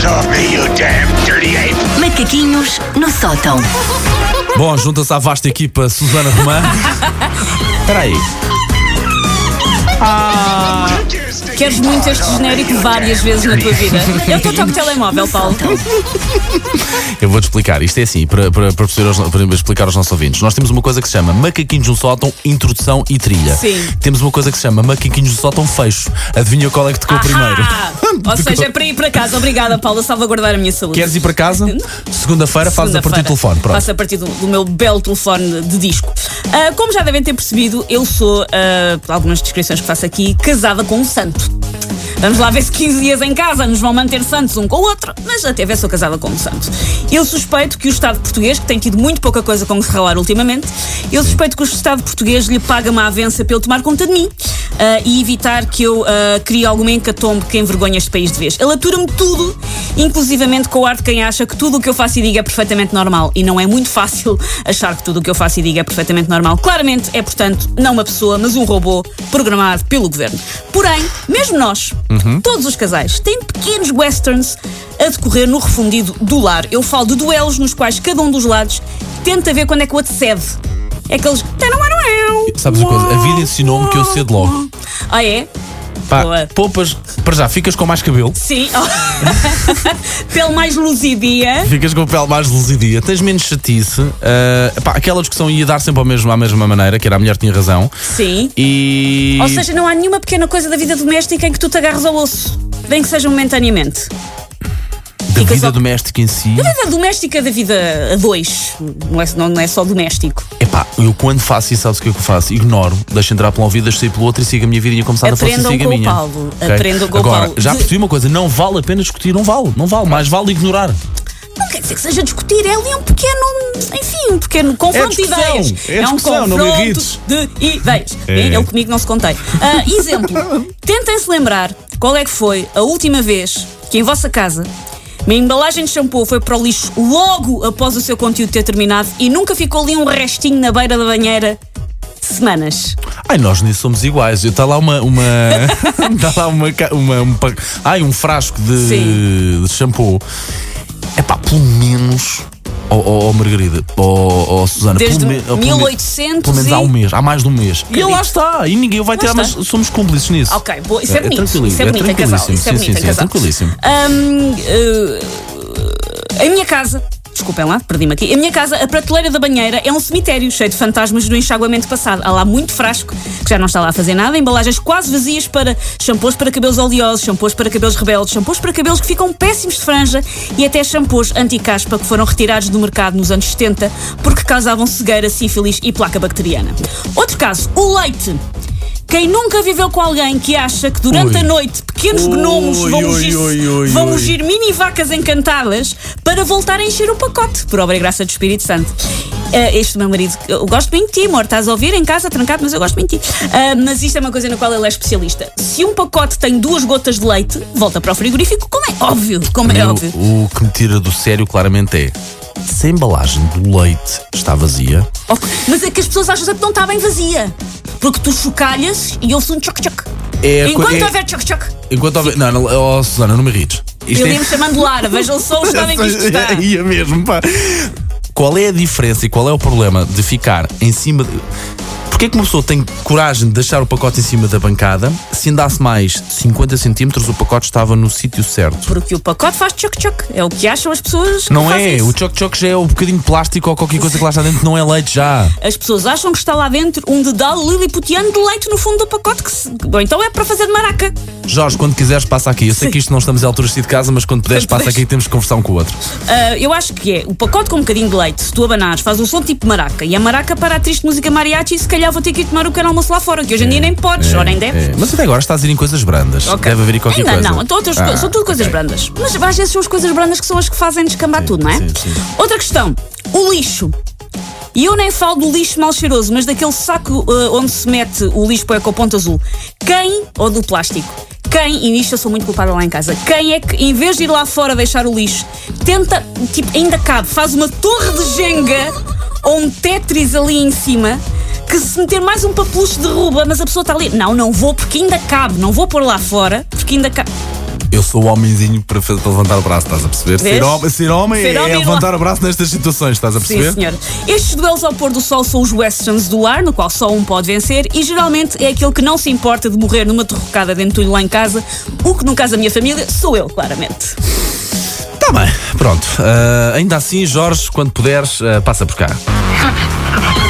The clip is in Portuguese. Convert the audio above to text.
paws off me, you damn dirty ape! Macaquinhos no sótão. Bom, junta-se à vasta equipa Susana Romã. Espera aí. Queres muito este genérico várias vezes na tua vida. É o teu toque telemóvel, Paulo. Eu vou-te explicar. Isto é assim, para, para, para, perceber aos- para explicar aos nossos ouvintes. Nós temos uma coisa que se chama Macaquinhos no Sótão, Introdução e Trilha. Sim. Temos uma coisa que se chama Macaquinhos no Sótão, Fecho. Adivinha qual é que tocou primeiro? Ah, ou seja, é para ir para casa. Obrigada, Paulo, a salvaguardar a minha saúde. Queres ir para casa? Segunda-feira fazes a partir do telefone. Pronto. Faço a partir do, do meu belo telefone de disco. Ah, como já devem ter percebido, eu sou, ah, por algumas descrições que faço aqui, casada com um santo. Vamos lá ver se 15 dias em casa nos vão manter santos um com o outro, mas até ver sou casada com um santo. Eu suspeito que o Estado português, que tem tido muito pouca coisa com que se ralar ultimamente, eu suspeito que o Estado português lhe paga uma avença ele tomar conta de mim ah, e evitar que eu ah, crie alguma encatombe que envergonhe este país de vez. Ele atura-me tudo, inclusivamente com o ar de quem acha que tudo o que eu faço e digo é perfeitamente normal. E não é muito fácil achar que tudo o que eu faço e digo é perfeitamente normal. Claramente é, portanto, não uma pessoa, mas um robô programado pelo governo. Porém, mesmo nós, todos os casais, têm pequenos westerns a decorrer no refundido do lar. Eu falo de duelos nos quais cada um dos lados tenta ver quando é que o outro cede. É aqueles. Sabes uma coisa? A vida ensinou-me que eu cedo logo. Ah, é? Pá, Boa. poupas, para já, ficas com mais cabelo. Sim. Pele mais luzidia. Ficas com a pele mais luzidia, tens menos chatice. ah, pá, aquela discussão ia dar sempre ao mesmo, à mesma maneira, que era a mulher tinha razão. Sim. E. Ou seja, não há nenhuma pequena coisa da vida doméstica em que tu te agarres ao osso. Bem que seja momentaneamente. Da fica vida só- doméstica em si. Da vida doméstica da vida a dois. Não é, não, não é só doméstico. Epá, eu quando faço isso, sabes o que é que eu faço? Ignoro, deixo entrar por um ouvido, deixo sair pelo outro e sigo a minha vida e começar a força e sigo a o minha. Paulo, Ok? aprendam com o Agora, Paulo. já De- percebi uma coisa, não vale a pena discutir, não vale, não vale, mais vale ignorar. Não quer dizer que seja discutir, é ali um pequeno. Enfim, um pequeno confronto de discussão, ideias. é um não me confronto de ideias. É. Eu comigo não se contei. Ah, exemplo: tentem-se lembrar qual é que foi a última vez que em vossa casa. Uma embalagem de shampoo foi para o lixo logo após o seu conteúdo ter terminado e nunca ficou ali um restinho na beira da banheira semanas. Ai, nós nisso somos iguais. Está lá uma. uma Está lá uma, uma, um Ai, um frasco de, Sim. de shampoo. É pá, pelo menos. Oh, oh, oh, Margarida, oh, oh, Susana, Desde pelo, me- oh, pelo me- 1800 pelo menos há um mês, há mais de um mês. E lá está, e ninguém vai tirar, mas somos cúmplices nisso. Ok, boa. Isso é, bonito. tranquilo- Isso é bonito em casal. tranquilíssimo. Isso é sim, bonito sim, sim, é casal. tranquilíssimo. Hum, eh, em minha casa, desculpem lá, perdi-me aqui. Em minha casa, a prateleira da banheira é um cemitério cheio de fantasmas do enxaguamento passado. Há lá muito frasco, que já não está lá a fazer nada, embalagens quase vazias para shampoos para cabelos oleosos, shampoos para cabelos rebeldes, shampoos para cabelos que ficam péssimos de franja e até shampoos anti-caspa que foram retirados do mercado nos anos 70 porque causavam cegueira, sífilis e placa bacteriana. Outro caso, o leite. Quem nunca viveu com alguém que acha que durante Ui. a noite pequenos Ui, gnomos vão ui, ui, vão ungir mini vacas encantadas para voltar a encher o pacote, por obra e graça do Espírito Santo. Ah, este meu marido, eu gosto muito de ti, amor, estás a ouvir em casa, trancado, mas eu gosto muito de ti. Ah, mas isto é uma coisa na qual ele é especialista. Se um pacote tem duas gotas de leite, volta para o frigorífico, como é óbvio, como é O- óbvio. o que me tira do sério claramente é se a embalagem do leite está vazia, Ok, Mas é que as pessoas acham sempre que não está bem vazia. Porque tu chocalhas e ouve-se um tchoc-tchoc. É Enquanto é- houver tchoc-tchoc, enquanto houver. Não, não, oh, Susana, não me irrites. Isto ele ia-me chamando Lara, vejam só o estado em que isto está. Ia mesmo, pá. Qual é a diferença e qual é o problema de ficar em cima. De... Porquê que uma pessoa tem coragem de deixar o pacote em cima da bancada? Se andasse mais 50 centímetros, o pacote estava no sítio certo. Porque o pacote faz tchoc-tchoc. É o que acham as pessoas que Não é? isso. O choc-choc já é um bocadinho de plástico ou qualquer coisa que lá está dentro, não é leite já. As pessoas acham que está lá dentro um dedal liliputiano de leite no fundo do pacote. Que se... Ou então é para fazer de maraca. Jorge, quando quiseres, passa aqui. Eu sei que isto não estamos à altura de casa, mas quando puderes, passa aqui e temos que conversar um com o outro. Ah, eu acho que é o pacote com um bocadinho de leite. Se tu abanares, faz um som tipo maraca. E a maraca para a triste música mariachi. Se calhar vou ter que ir tomar o pequeno almoço lá fora. Que hoje em dia nem podes, ou nem deves. É, Mas até agora estás a ir em coisas brandas. Ok. Deve haver aí qualquer Ainda coisa. não, então Ah, são tudo coisas ok. brandas. Mas às vezes são as coisas brandas que são as que fazem descambar tudo, não é? sim, sim. Outra questão: o lixo. E eu nem falo do lixo mal cheiroso, mas daquele saco uh, onde se mete o lixo para o ecoponto azul. Quem, ou do plástico, quem, e nisto eu sou muito culpada lá em casa, quem é que, em vez de ir lá fora deixar o lixo, tenta, tipo, ainda cabe, faz uma torre de jenga ou um tetris ali em cima, que se meter mais um papucho derruba, mas a pessoa está ali. Não, não vou porque ainda cabe, não vou pôr lá fora porque ainda cabe. Eu sou o homenzinho para, fa- para levantar o braço, estás a perceber? Ser homem, ser homem Ser é, homem é levantar o braço nestas situações, estás a perceber? Sim, senhor. Estes duelos ao pôr do sol são os westerns do lar, no qual só um pode vencer, e geralmente é aquele que não se importa de morrer numa terrocada de entulho lá em casa. O que, no caso da minha família, sou eu, claramente. Tá bem, pronto. Ah, ainda assim, Jorge, quando puderes, ah, passa por cá.